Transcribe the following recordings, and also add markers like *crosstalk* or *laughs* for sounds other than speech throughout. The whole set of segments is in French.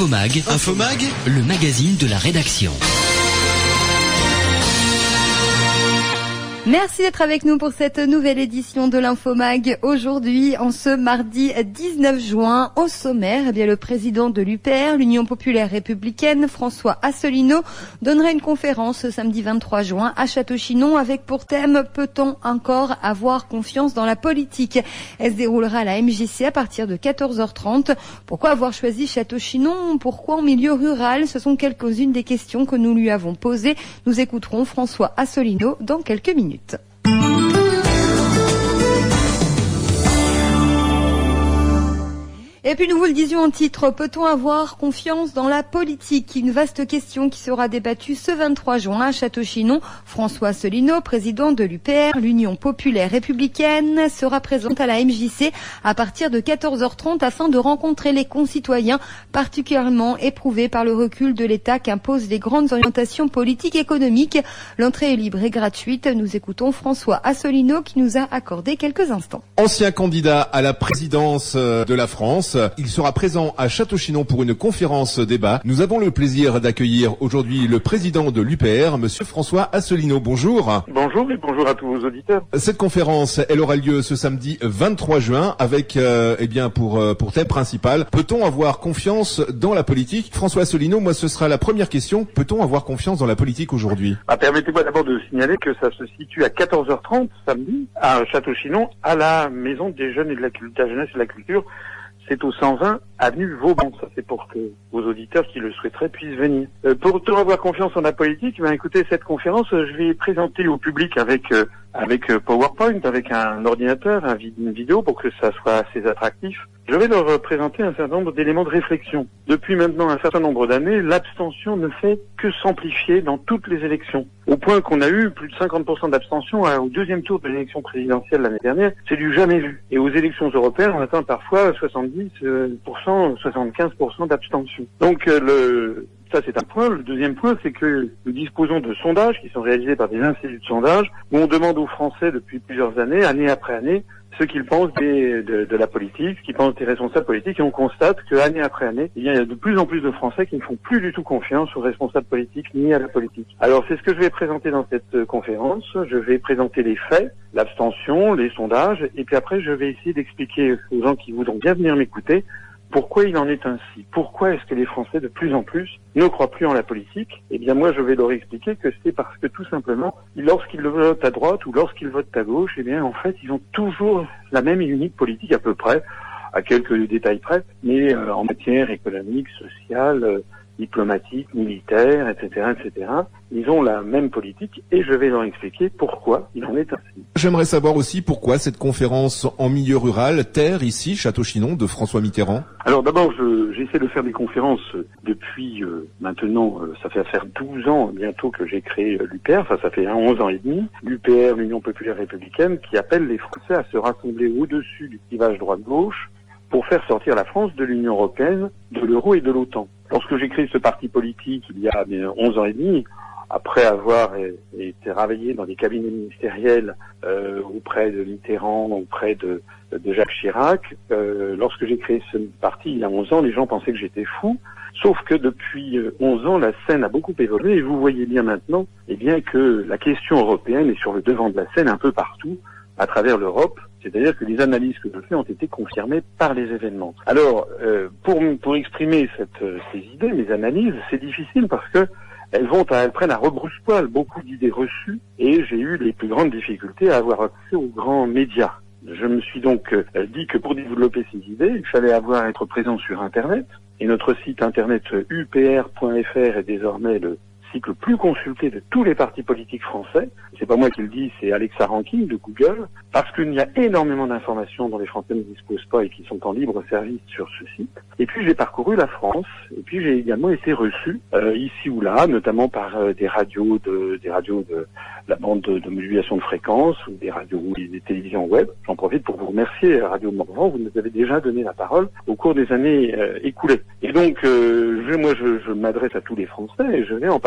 Infomag, Infomag le magazine de la rédaction. Merci d'être avec nous pour cette nouvelle édition de l'Infomag. Aujourd'hui, en ce mardi 19 juin, au sommaire, eh bien, le président de l'UPR, l'Union populaire républicaine, François Asselineau, donnera une conférence ce samedi 23 juin à Château-Chinon avec pour thème Peut-on encore avoir confiance dans la politique? Elle se déroulera à la MJC à partir de 14h30. Pourquoi avoir choisi Château-Chinon? Pourquoi en milieu rural? Ce sont quelques-unes des questions que nous lui avons posées. Nous écouterons François Asselineau dans quelques minutes. night. Et puis nous vous le disions en titre, peut-on avoir confiance dans la politique? Une vaste question qui sera débattue ce 23 juin à Château-Chinon. François Solino, président de l'UPR, l'Union populaire républicaine, sera présent à la MJC à partir de 14h30 afin de rencontrer les concitoyens particulièrement éprouvés par le recul de l'État qu'imposent les grandes orientations politiques et économiques. L'entrée est libre et gratuite. Nous écoutons François Assolino qui nous a accordé quelques instants. Ancien candidat à la présidence de la France, il sera présent à Château-Chinon pour une conférence débat. Nous avons le plaisir d'accueillir aujourd'hui le président de l'UPR, monsieur François Asselineau. Bonjour. Bonjour et bonjour à tous vos auditeurs. Cette conférence, elle aura lieu ce samedi 23 juin avec, euh, eh bien, pour, euh, pour thème principal, peut-on avoir confiance dans la politique? François Asselineau, moi ce sera la première question. Peut-on avoir confiance dans la politique aujourd'hui? Ah, Permettez-moi d'abord de signaler que ça se situe à 14h30 samedi à Château-Chinon à la Maison des Jeunes et de la, de la Jeunesse et de la Culture c'est au 120 avenue Vauban. Ça, c'est pour que vos auditeurs qui le souhaiteraient puissent venir. Euh, pour tout avoir confiance en la politique, ben, écoutez, cette conférence, euh, je vais présenter au public avec euh, avec euh, PowerPoint, avec un ordinateur, un une vidéo pour que ça soit assez attractif. Je vais leur présenter un certain nombre d'éléments de réflexion. Depuis maintenant un certain nombre d'années, l'abstention ne fait que s'amplifier dans toutes les élections. Au point qu'on a eu plus de 50% d'abstention au deuxième tour de l'élection présidentielle l'année dernière. C'est du jamais vu. Et aux élections européennes, on atteint parfois 70%, 75% d'abstention. Donc le, ça, c'est un point. Le deuxième point, c'est que nous disposons de sondages qui sont réalisés par des instituts de sondage où on demande aux Français depuis plusieurs années, année après année, ce qu'ils pensent des, de, la politique, ce qu'ils pensent des responsables politiques, et on constate que année après année, il y a de plus en plus de Français qui ne font plus du tout confiance aux responsables politiques ni à la politique. Alors c'est ce que je vais présenter dans cette conférence. Je vais présenter les faits, l'abstention, les sondages, et puis après je vais essayer d'expliquer aux gens qui voudront bien venir m'écouter pourquoi il en est ainsi? Pourquoi est-ce que les Français de plus en plus ne croient plus en la politique? Eh bien moi je vais leur expliquer que c'est parce que tout simplement, lorsqu'ils votent à droite ou lorsqu'ils votent à gauche, eh bien en fait ils ont toujours la même et unique politique à peu près, à quelques détails près, mais euh, en matière économique, sociale, euh, diplomatique, militaire, etc., etc. Ils ont la même politique et je vais leur expliquer pourquoi il en est ainsi. J'aimerais savoir aussi pourquoi cette conférence en milieu rural, terre ici, Château-Chinon, de François Mitterrand. Alors d'abord, j'essaie de faire des conférences depuis euh, maintenant, euh, ça fait faire 12 ans bientôt que j'ai créé euh, l'UPR, enfin ça fait 11 ans et demi, l'UPR, l'Union populaire républicaine, qui appelle les Français à se rassembler au-dessus du clivage droite-gauche pour faire sortir la France de l'Union européenne, de l'euro et de l'OTAN. Lorsque j'ai créé ce parti politique il y a 11 ans et demi, après avoir été travaillé dans des cabinets ministériels euh, auprès de Mitterrand, auprès de, Jacques Chirac, euh, lorsque j'ai créé ce parti il y a 11 ans, les gens pensaient que j'étais fou. Sauf que depuis 11 ans, la scène a beaucoup évolué et vous voyez bien maintenant eh bien, que la question européenne est sur le devant de la scène un peu partout à travers l'Europe. C'est-à-dire que les analyses que je fais ont été confirmées par les événements. Alors, euh, pour, pour exprimer cette, ces idées, mes analyses, c'est difficile parce que elles vont, elles prennent à rebrousse-poil beaucoup d'idées reçues et j'ai eu les plus grandes difficultés à avoir accès aux grands médias. Je me suis donc euh, dit que pour développer ces idées, il fallait avoir être présent sur Internet. Et notre site internet upr.fr est désormais le site le plus consulté de tous les partis politiques français. C'est pas moi qui le dis, c'est Alexa Ranking de Google, parce qu'il y a énormément d'informations dont les Français ne disposent pas et qui sont en libre service sur ce site. Et puis j'ai parcouru la France, et puis j'ai également été reçu euh, ici ou là, notamment par euh, des radios de des radios de la bande de, de, modulation de fréquence ou des radios ou des télévisions web. J'en profite pour vous remercier, Radio Morvan, vous nous avez déjà donné la parole au cours des années euh, écoulées. Et donc, je, moi, je, je m'adresse à tous les Français et je vais en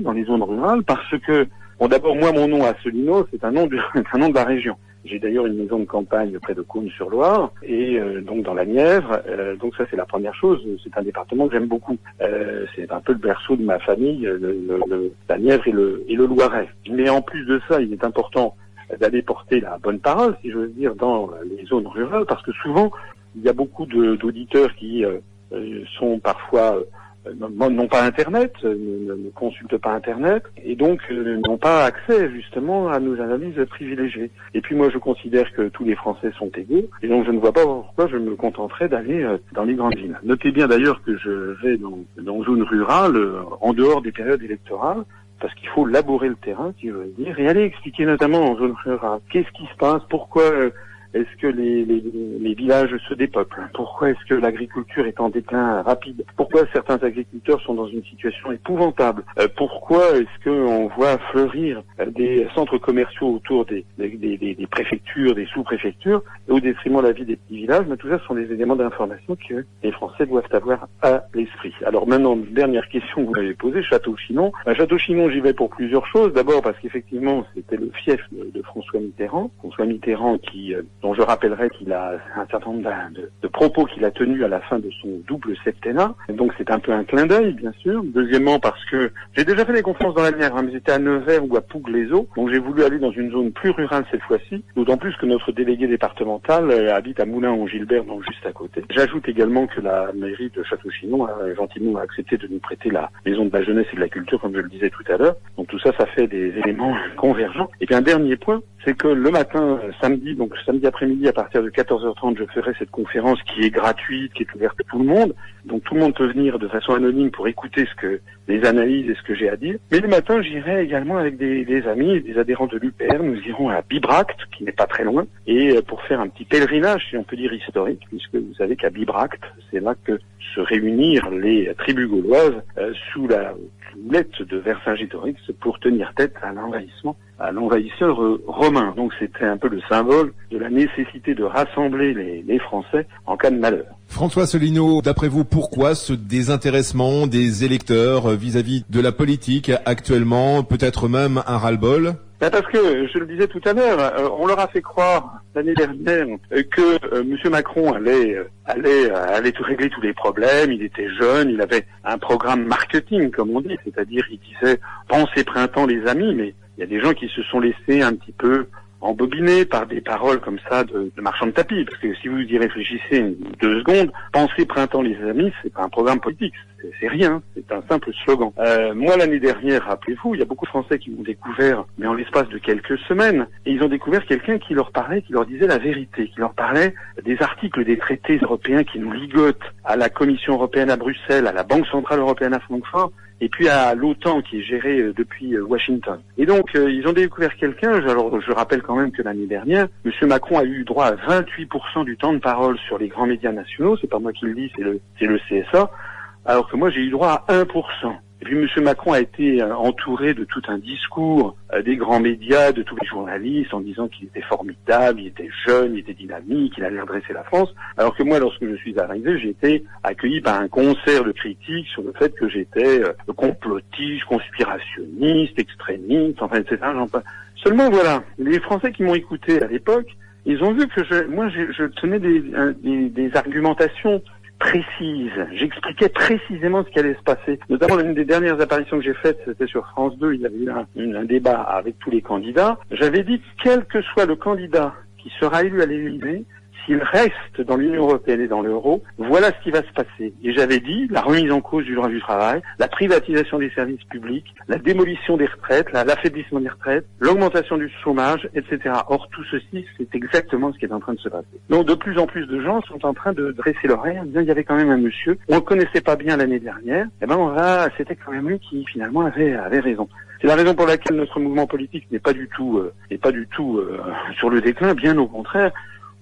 dans les zones rurales parce que Bon, d'abord, moi, mon nom Asselineau, c'est un nom, *laughs* un nom de la région. J'ai d'ailleurs une maison de campagne près de Cône-sur-Loire et euh, donc dans la Nièvre. Euh, donc ça c'est la première chose. C'est un département que j'aime beaucoup. Euh, c'est un peu le berceau de ma famille, le, la Nièvre et le, et le Loiret. Mais en plus de ça, il est important d'aller porter la bonne parole, si veux dire, dans les zones rurales, parce que souvent il y a beaucoup d'auditeurs qui sont parfois euh, n'ont pas Internet, euh, ne, consultent pas Internet, et donc euh, n'ont pas accès justement à nos analyses privilégiées. Et puis moi je considère que tous les Français sont égaux, et donc je ne vois pas pourquoi je me contenterais d'aller dans les grandes villes. Notez bien d'ailleurs que je vais dans, dans zone rurale, en dehors des périodes électorales, parce qu'il faut labourer le terrain, si je veux dire, et aller expliquer notamment en zone rurale qu'est-ce qui se passe, pourquoi est-ce que les, les, les, villages se dépeuplent Pourquoi est-ce que l'agriculture est en déclin rapide Pourquoi certains agriculteurs sont dans une situation épouvantable euh, Pourquoi est-ce qu'on voit fleurir des centres commerciaux autour des, des, des, des préfectures, des sous-préfectures, au détriment de la vie des petits villages Mais tout ça sont des éléments d'information que les Français doivent avoir à l'esprit. Alors maintenant, dernière question que vous m'avez posée, Château-Chinon. À Château-Chinon, j'y vais pour plusieurs choses. D'abord parce qu'effectivement, c'était le fief de, François Mitterrand. François Mitterrand qui euh, dont je rappellerai qu'il a un certain nombre de, propos qu'il a tenus à la fin de son double septennat. donc c'est un peu un clin d'œil, bien sûr. Deuxièmement, parce que j'ai déjà fait des conférences dans la Nièvre, hein, mais j'étais à Nevers ou à Pougue-les-Eaux, donc j'ai voulu aller dans une zone plus rurale cette fois-ci, d'autant plus que notre délégué départemental euh, habite à Moulins-en-Gilbert, donc juste à côté. J'ajoute également que la mairie de Château-Chinon a gentiment accepté de nous prêter la maison de la jeunesse et de la culture, comme je le disais tout à l'heure. Donc tout ça, ça fait des éléments convergents. Et puis un dernier point, c'est que le matin, euh, samedi, donc samedi après-midi à partir de 14h30, je ferai cette conférence qui est gratuite, qui est ouverte à tout le monde. Donc tout le monde peut venir de façon anonyme pour écouter ce que les analyses et ce que j'ai à dire. Mais le matin, j'irai également avec des, amis et des adhérents de l'UPR. Nous irons à Bibracte, qui n'est pas très loin, et euh, pour faire un petit pèlerinage, si on peut dire historique, puisque vous savez qu'à Bibracte, c'est là que se réunirent les tribus gauloises euh, sous la houlette de Vercingétorix pour tenir tête à l'envahissement, à l'envahisseur euh, romain. Donc c'était un peu le symbole de la nécessité de rassembler les Français en cas de malheur. François Solino, d'après vous, pourquoi ce désintéressement des électeurs vis-à-vis de la politique actuellement, peut-être même un ras-le-bol? Ben parce que, je le disais tout à l'heure, euh, on leur a fait croire l'année dernière que euh, M. Macron allait, euh, allait, allait régler tous les problèmes, il était jeune, il avait un programme marketing, comme on dit, c'est-à-dire il disait « pensez printemps les amis », mais il y a des gens qui se sont laissés un petit peu embobiné par des paroles comme ça de, de marchand de tapis. Parce que si vous y réfléchissez deux secondes, penser printemps les amis, c'est pas un programme politique, c'est rien, c'est un simple slogan. Euh, moi l'année dernière, rappelez-vous, il y a beaucoup de Français qui m'ont découvert, mais en l'espace de quelques semaines, et ils ont découvert quelqu'un qui leur parlait, qui leur disait la vérité, qui leur parlait des articles des traités européens qui nous ligotent à la Commission européenne à Bruxelles, à la Banque centrale européenne à Francfort, et puis à l'OTAN qui est géré euh, depuis euh, Washington. Et donc euh, ils ont découvert quelqu'un, alors je rappelle quand même que l'année dernière, M. Macron a eu droit à 28% du temps de parole sur les grands médias nationaux, c'est pas moi qui le dis, c'est le, c'est le CSA, alors que moi j'ai eu droit à 1%. Et puis M. Macron a été euh, entouré de tout un discours euh, des grands médias, de tous les journalistes, en disant qu'il était formidable, il était jeune, il était dynamique, il allait redresser la France. Alors que moi, lorsque je suis arrivé, j'ai été accueilli par un concert de critiques sur le fait que j'étais euh, complotiste, conspirationniste, extrémiste, enfin, etc. Seulement, voilà, les Français qui m'ont écouté à l'époque, ils ont vu que je, moi, je, je tenais des, des, des argumentations précise. J'expliquais précisément ce qui allait se passer. Notamment, l'une des dernières apparitions que j'ai faites, c'était sur France 2. Il y avait eu un, débat avec tous les candidats. J'avais dit, quel que soit le candidat qui sera élu à l'Élysée, s'il reste dans l'Union européenne et dans l'euro, voilà ce qui va se passer. Et j'avais dit la remise en cause du droit du travail, la privatisation des services publics, la démolition des retraites, l'affaiblissement des retraites, l'augmentation du chômage, etc. Or, tout ceci, c'est exactement ce qui est en train de se passer. Donc, de plus en plus de gens sont en train de dresser l'oreille il y avait quand même un monsieur, on le connaissait pas bien l'année dernière, et eh ben on va, c'était quand même lui qui finalement avait, avait raison. C'est la raison pour laquelle notre mouvement politique n'est pas du tout, euh, n'est pas du tout euh, sur le déclin, bien au contraire.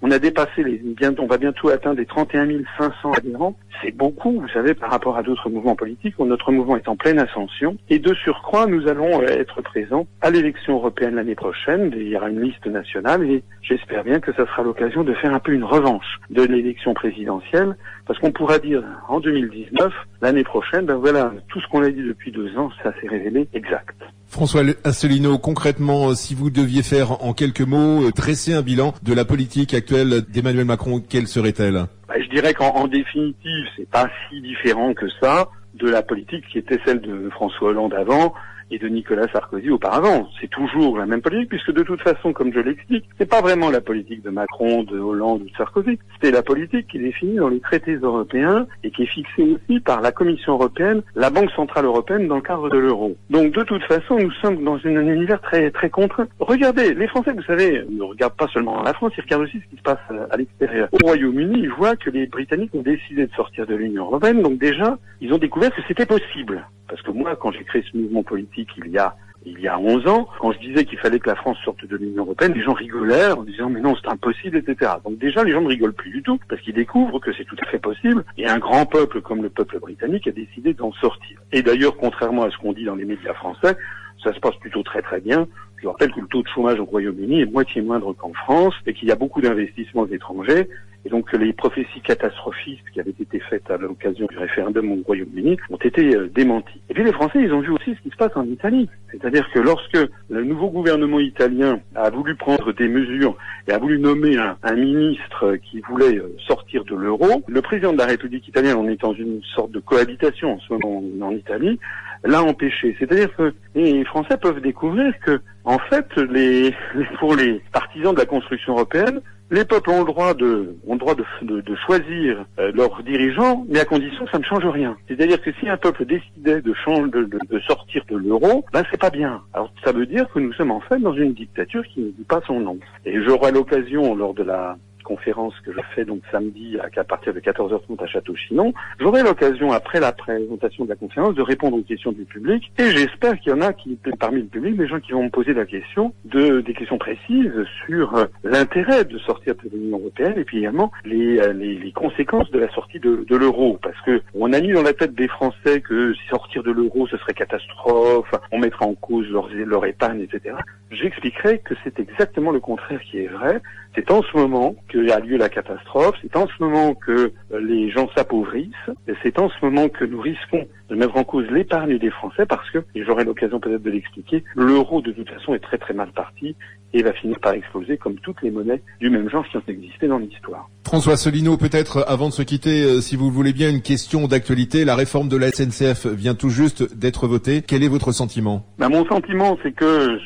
On a dépassé les, on va bientôt atteindre les 31 500 adhérents. C'est beaucoup, vous savez, par rapport à d'autres mouvements politiques où notre mouvement est en pleine ascension. Et de surcroît, nous allons euh, être présents à l'élection européenne l'année prochaine. Il y aura une liste nationale et j'espère bien que ça sera l'occasion de faire un peu une revanche de l'élection présidentielle parce qu'on pourra dire en 2019, l'année prochaine, ben voilà, tout ce qu'on a dit depuis deux ans, ça s'est révélé exact. François Asselineau, concrètement, si vous deviez faire en quelques mots, dresser un bilan de la politique actuelle d'Emmanuel Macron, quelle serait-elle? Bah, Je dirais qu'en définitive, c'est pas si différent que ça de la politique qui était celle de François Hollande avant et de Nicolas Sarkozy auparavant. C'est toujours la même politique, puisque de toute façon, comme je l'explique, c'est pas vraiment la politique de Macron, de Hollande ou de Sarkozy. C'était la politique qui est définie dans les traités européens et qui est fixée aussi par la Commission européenne, la Banque centrale européenne dans le cadre de l'euro. Donc de toute façon, nous sommes dans un univers très très contraint. Regardez, les Français, vous savez, ne regardent pas seulement la France, ils regardent aussi ce qui se passe à l'extérieur. Au Royaume-Uni, ils voient que les Britanniques ont décidé de sortir de l'Union européenne, donc déjà, ils ont découvert que c'était possible. Parce que moi, quand j'ai créé ce mouvement politique il y a il y a 11 ans, quand je disais qu'il fallait que la France sorte de l'Union européenne, les gens rigolaient en disant mais non c'est impossible, etc. Donc déjà les gens ne rigolent plus du tout parce qu'ils découvrent que c'est tout à fait possible et un grand peuple comme le peuple britannique a décidé d'en sortir. Et d'ailleurs contrairement à ce qu'on dit dans les médias français, ça se passe plutôt très très bien. Je rappelle que le taux de chômage au Royaume-Uni est moitié moindre qu'en France et qu'il y a beaucoup d'investissements étrangers et donc les prophéties catastrophistes qui avaient été faites à l'occasion du référendum au Royaume-Uni ont été euh, démenties. Et puis les Français, ils ont vu aussi ce qui se passe en Italie. C'est-à-dire que lorsque le nouveau gouvernement italien a voulu prendre des mesures et a voulu nommer un, ministre qui voulait euh, sortir de l'euro, le président de la République italienne, en étant une sorte de cohabitation en ce moment en Italie, l'a empêché. C'est-à-dire que les Français peuvent découvrir que, en fait, les, *laughs* pour les partisans de la construction européenne, les peuples ont le droit de, ont le droit de, de, choisir euh, leurs dirigeants, mais à condition que ça ne change rien. C'est-à-dire que si un peuple décidait de, de, de, sortir de l'euro, ben c'est pas bien. Alors ça veut dire que nous sommes en fait dans une dictature qui ne dit pas son nom. Et j'aurai l'occasion lors de la conférence que je fais donc samedi à, partir de 14h30 à Château-Chinon. J'aurai l'occasion, après la présentation de la conférence, de répondre aux questions du public et j'espère qu'il y en a qui, parmi le public, des gens qui vont me poser la question de, des questions précises sur euh, l'intérêt de sortir de l'Union européenne et puis également les, euh, les, les, conséquences de la sortie de, de l'euro. Parce que on a mis dans la tête des Français que sortir de l'euro, ce serait catastrophe, on mettrait en cause leur, leur épargne, etc. J'expliquerai que c'est exactement le contraire qui est vrai. C'est en ce moment que a lieu la catastrophe, c'est en ce moment que euh, les gens s'appauvrissent, c'est en ce moment que nous risquons de mettre en cause l'épargne des Français parce que, et j'aurai l'occasion peut-être de l'expliquer, l'euro de toute façon est très très mal parti et va finir par exploser comme toutes les monnaies du même genre qui ont existé dans l'histoire. François Solino, peut-être avant de se quitter, euh, si vous le voulez bien, une question d'actualité. La réforme de la SNCF vient tout juste d'être votée. Quel est votre sentiment? Bah, Mon sentiment, c'est que,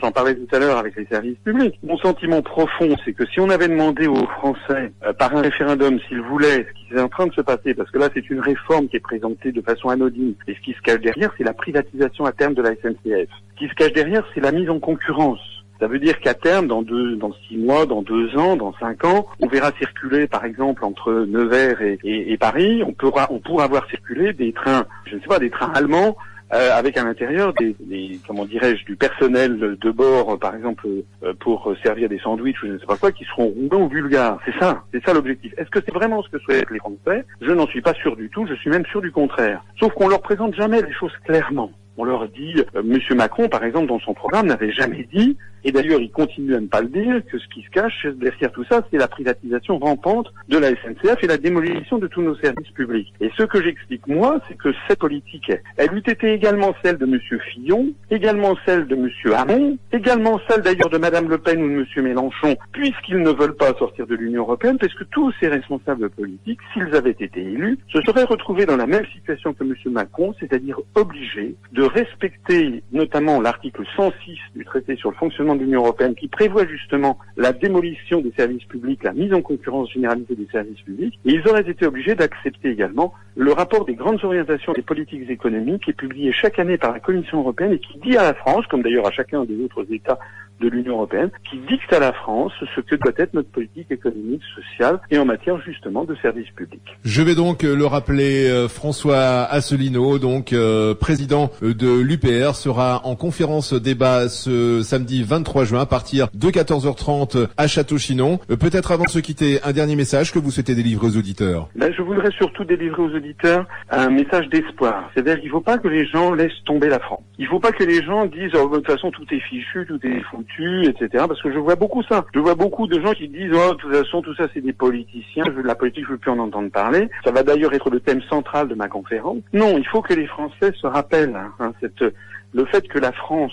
j'en parlais tout à l'heure avec les services publics, mon sentiment profond, c'est que si on avait demandé aux Français, euh, par un référendum, s'ils voulaient ce qui est en train de se passer, parce que là c'est une réforme qui est présentée de façon et ce qui se cache derrière, c'est la privatisation à terme de la SNCF. Ce qui se cache derrière, c'est la mise en concurrence. Ça veut dire qu'à terme, dans deux, dans six mois, dans deux ans, dans cinq ans, on verra circuler, par exemple, entre Nevers et, et, Paris, on pourra, on pourra voir circuler des trains, je ne sais pas, des trains allemands euh, avec à l'intérieur des, des, comment dirais-je du personnel de bord par exemple euh, pour servir des sandwichs ou je ne sais pas quoi qui seront rouillants ou vulgaires. C'est ça c'est ça l'objectif. Est-ce que c'est vraiment ce que souhaitent les Français? Je n'en suis pas sûr du tout je suis même sûr du contraire. Sauf qu'on leur présente jamais les choses clairement. On leur dit, euh, Monsieur Macron, par exemple, dans son programme, n'avait jamais dit, et d'ailleurs il continue à ne pas le dire, que ce qui se cache derrière tout ça, c'est la privatisation rampante de la SNCF et la démolition de tous nos services publics. Et ce que j'explique moi, c'est que cette politique, elle eût été également celle de Monsieur Fillon, également celle de Monsieur Hamon, également celle d'ailleurs de Madame Le Pen ou de Monsieur Mélenchon, puisqu'ils ne veulent pas sortir de l'Union européenne, parce que tous ces responsables politiques, s'ils avaient été élus, se seraient retrouvés dans la même situation que Monsieur Macron, c'est-à-dire obligés de respecter notamment l'article 106 du traité sur le fonctionnement de l'Union européenne qui prévoit justement la démolition des services publics, la mise en concurrence généralisée des services publics, ils auraient été obligés d'accepter également le rapport des grandes orientations des politiques économiques qui est publié chaque année par la Commission européenne et qui dit à la France, comme d'ailleurs à chacun des autres États de l'Union européenne qui dicte à la France ce que doit être notre politique économique, sociale et en matière justement de services publics. Je vais donc euh, le rappeler, euh, François Asselineau, donc euh, président de l'UPR, sera en conférence débat ce samedi 23 juin à partir de 14h30 à Château-Chinon. Peut-être avant de se quitter, un dernier message que vous souhaitez délivrer aux auditeurs. Ben, je voudrais surtout délivrer aux auditeurs un message d'espoir. C'est-à-dire qu'il ne faut pas que les gens laissent tomber la France. Il ne faut pas que les gens disent oh, de toute façon tout est fichu, tout est etc. Parce que je vois beaucoup ça. Je vois beaucoup de gens qui disent, oh, de toute façon, tout ça, c'est des politiciens. Je, la politique, je veux plus en entendre parler. Ça va d'ailleurs être le thème central de ma conférence. Non, il faut que les Français se rappellent hein, cette Le fait que la France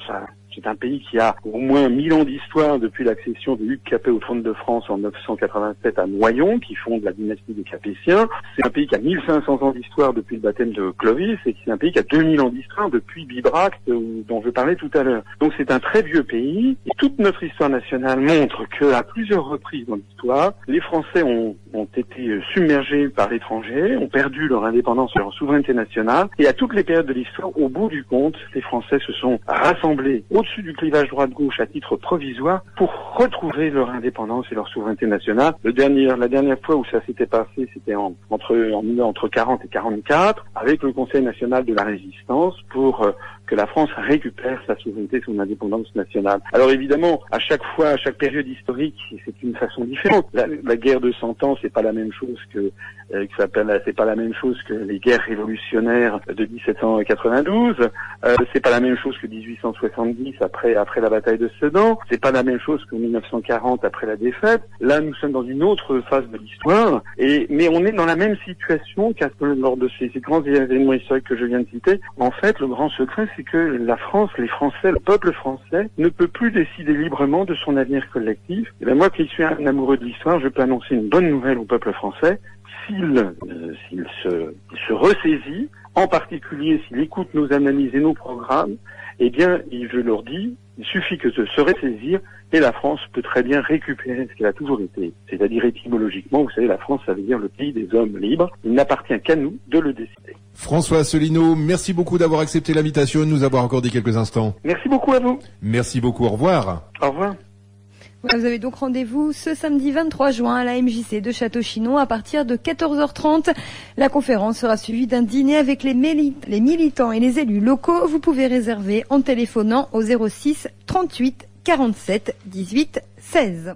c'est un pays qui a au moins 1000 ans d'histoire depuis l'accession de Hugues Capet au trône de France en 987 à Noyon, qui fonde la dynastie des Capétiens. C'est un pays qui a 1500 ans d'histoire depuis le baptême de Clovis et c'est un pays qui a 2000 ans d'histoire depuis Bibracte, dont je parlais tout à l'heure. Donc c'est un très vieux pays et toute notre histoire nationale montre que à plusieurs reprises dans l'histoire, les Français ont, été submergés par l'étranger, ont perdu leur indépendance et leur souveraineté nationale et à toutes les périodes de l'histoire, au bout du compte, les Français se sont rassemblés au-dessus du clivage droite-gauche à titre provisoire pour retrouver leur indépendance et leur souveraineté nationale. Le dernier, la dernière fois où ça s'était passé, c'était en, entre, en, entre 40 et 44, avec le Conseil national de la résistance pour euh, que la France récupère sa souveraineté, son indépendance nationale. Alors évidemment, à chaque fois, à chaque période historique, c'est une façon différente. La, la guerre de Cent Ans, c'est pas la même chose que, euh, que s'appelle, c'est pas la même chose que les guerres révolutionnaires de 1792. Euh, c'est pas la même chose que 1870 après après la bataille de Sedan. C'est pas la même chose que 1940 après la défaite. Là, nous sommes dans une autre phase de l'histoire. Et mais on est dans la même situation qu'à lors de ces, ces grands événements historiques que je viens de citer. En fait, le grand secret, c'est que la France, les Français, le peuple français ne peut plus décider librement de son avenir collectif. Et bien moi qui suis un amoureux de l'histoire, je peux annoncer une bonne nouvelle au peuple français. S'il euh, s'il se, se ressaisit, en particulier s'il écoute nos analyses et nos programmes, eh bien, je leur dis, il suffit que de se ressaisir et la France peut très bien récupérer ce qu'elle a toujours été. C'est-à-dire étymologiquement, vous savez, la France, ça veut dire le pays des hommes libres. Il n'appartient qu'à nous de le décider. François Asselineau, merci beaucoup d'avoir accepté l'invitation et de nous avoir accordé quelques instants. Merci beaucoup à vous. Merci beaucoup, au revoir. Au revoir. Vous avez donc rendez-vous ce samedi 23 juin à la MJC de Château-Chinon à partir de 14h30. La conférence sera suivie d'un dîner avec les, militants et les élus locaux. Vous pouvez réserver en téléphonant au 06 38 47 18 16.